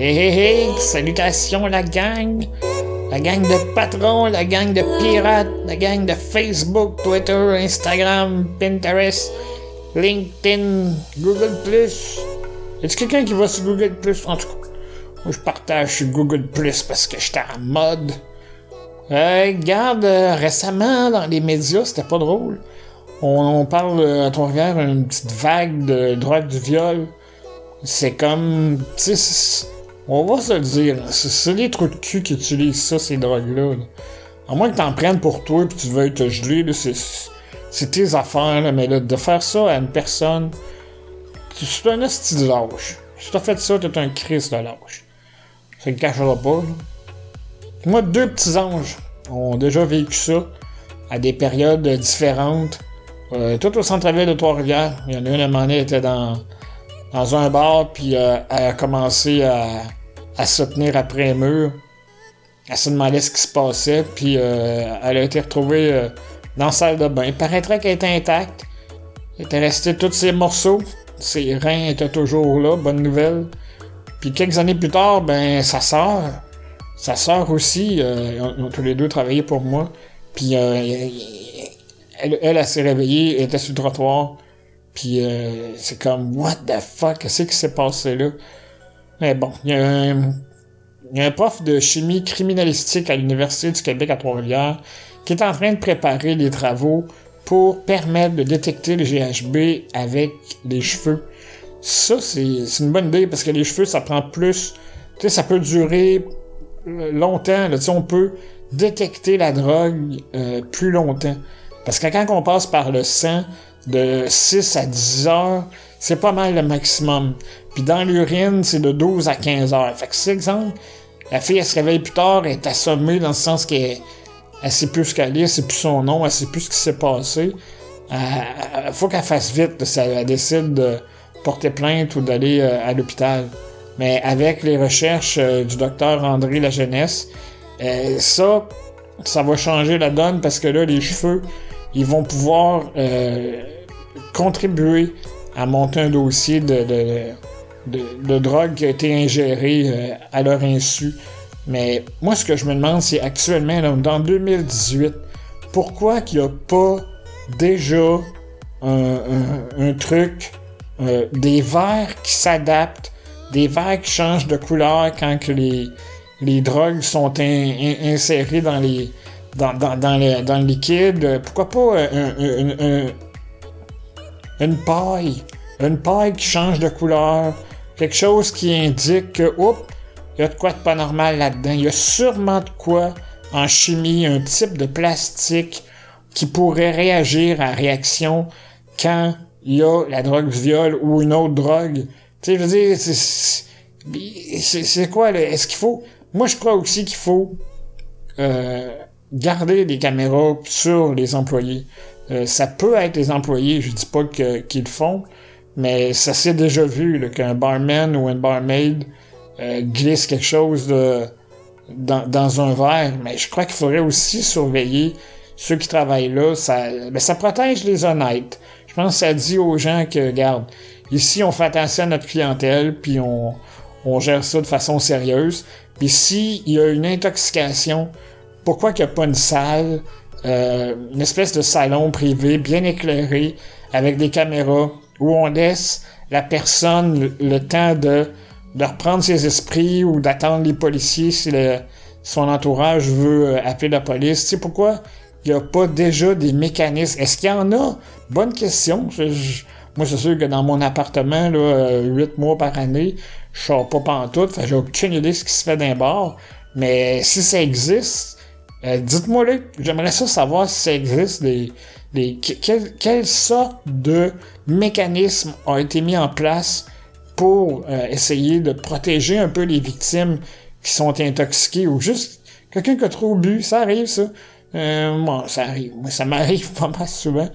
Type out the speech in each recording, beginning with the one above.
Salutations la gang! La gang de patrons, la gang de pirates, la gang de Facebook, Twitter, Instagram, Pinterest, LinkedIn, Google+. Est-ce quelqu'un qui va sur Google+, en tout cas? Moi, je partage sur Google+, parce que j'étais en mode. Euh, regarde, euh, récemment, dans les médias, c'était pas drôle. On, parle euh, à Trois-Rivières une petite vague de drogue du viol. C'est comme. On va se le dire, c'est les trucs de cul qui utilisent ça, ces drogues-là. À moins que t'en prennes pour toi et que tu veuilles te geler, c'est tes affaires, mais de faire ça à une personne, c'est un esti de lâche. Si t'as fait ça, t'es un Christ de lâche. Ça ne cachera pas. Moi, deux petits anges ont déjà vécu ça à des périodes différentes. Euh, tout au centre-ville de Trois-Rivières. Il y en a une à un moment donné, elle était dans, dans un bar, puis euh, elle a commencé à, à se tenir après un mur. Elle se demandait ce qui se passait, puis euh, elle a été retrouvée euh, dans la salle de bain. Il paraîtrait qu'elle était intacte. Elle était restée tous ses morceaux. Ses reins étaient toujours là, bonne nouvelle. Puis quelques années plus tard, ben sa sœur, sa sœur aussi, euh, ils, ont, tous les deux travaillé pour moi. Puis elle, elle, elle s'est réveillée, elle était sur le trottoir. Puis c'est comme, what the fuck, qu'est-ce qui s'est passé là? Mais bon, il y, a un, prof de chimie criminalistique à l'Université du Québec à Trois-Rivières qui est en train de préparer les travaux pour permettre de détecter le GHB avec les cheveux. Ça, c'est une bonne idée parce que les cheveux, ça prend plus. Tu sais, ça peut durer euh, longtemps. Là, on peut détecter la drogue euh, plus longtemps. Parce que quand on passe par le sang de 6 à 10 heures, c'est pas mal le maximum. Puis dans l'urine, c'est de 12 à 15 heures. Fait que c'est exemple, la fille, elle se réveille plus tard, elle est assommée dans le sens qu'elle elle sait plus ce qu'elle est, elle sait plus son nom, elle sait plus ce qui s'est passé. Il faut qu'elle fasse vite si elle, décide de porter plainte ou d'aller euh, à l'hôpital. Mais avec les recherches euh, du docteur André La Jeunesse, euh, ça, ça va changer la donne parce que là, les cheveux, ils vont pouvoir contribuer à monter un dossier de, de, drogue qui a été ingérée euh, à leur insu. Mais moi, ce que je me demande, c'est actuellement, dans 2018, pourquoi qu'il n'y a pas déjà un, truc, euh, des verres qui s'adaptent, des verres qui changent de couleur quand que les, les drogues sont insérées dans les dans, dans, dans, le, liquide? Pourquoi pas un, une paille, une paille qui change de couleur, quelque chose qui indique que, oups, il y a de quoi de pas normal là-dedans. Il y a sûrement de quoi en chimie, un type de plastique qui pourrait réagir à réaction quand il y a la drogue du viol ou une autre drogue. Tu je veux dire, c'est quoi, est-ce qu'il faut... Moi, je crois aussi qu'il faut euh, garder des caméras sur les employés. Euh, ça peut être les employés, je dis pas qu'ils le font, mais ça s'est déjà vu qu'un barman ou une barmaid euh, glisse quelque chose dans, un verre. Mais je crois qu'il faudrait aussi surveiller ceux qui travaillent là. Ça, mais ça protège les honnêtes. Je pense que ça dit aux gens que, regarde, ici on fait attention à notre clientèle, puis on, on gère ça de façon sérieuse. Puis s'il y a une intoxication, pourquoi qu'il n'y a pas une salle euh, une espèce de salon privé bien éclairé avec des caméras où on laisse la personne le, temps de, de reprendre ses esprits ou d'attendre les policiers si son entourage veut euh, appeler la police. Tu sais pourquoi? Il n'y a pas déjà des mécanismes? Est-ce qu'il y en a? Bonne question. moi, c'est sûr que dans mon appartement, là, 8 euh, mois par année, je sors pas pantoute, j'ai aucune idée de ce qui se fait d'un bar. Mais si ça existe, euh, dites-moi là, j'aimerais ça savoir si ça existe des, des quelles sortes de mécanismes ont été mis en place pour euh, essayer de protéger un peu les victimes qui sont intoxiquées ou juste quelqu'un qui a trop bu, ça arrive ça. Euh, bon, ça arrive, moi ça m'arrive pas mal souvent,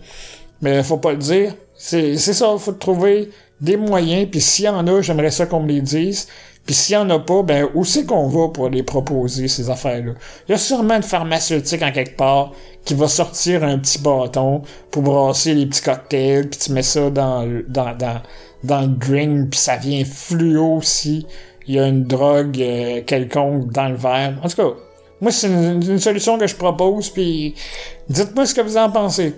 mais faut pas le dire. C'est ça, faut trouver des moyens, puis s'il y en a, j'aimerais ça qu'on me les dise. Puis s'il y en a pas, ben où c'est qu'on va pour les proposer, ces affaires-là? Il y a sûrement une pharmaceutique en quelque part qui va sortir un petit bâton pour brasser les petits cocktails, puis tu mets ça dans, dans, dans, dans le drink, puis ça vient fluo aussi. il y a une drogue euh, quelconque dans le verre. En tout cas, moi, c'est une, une solution que je propose, puis dites-moi ce que vous en pensez.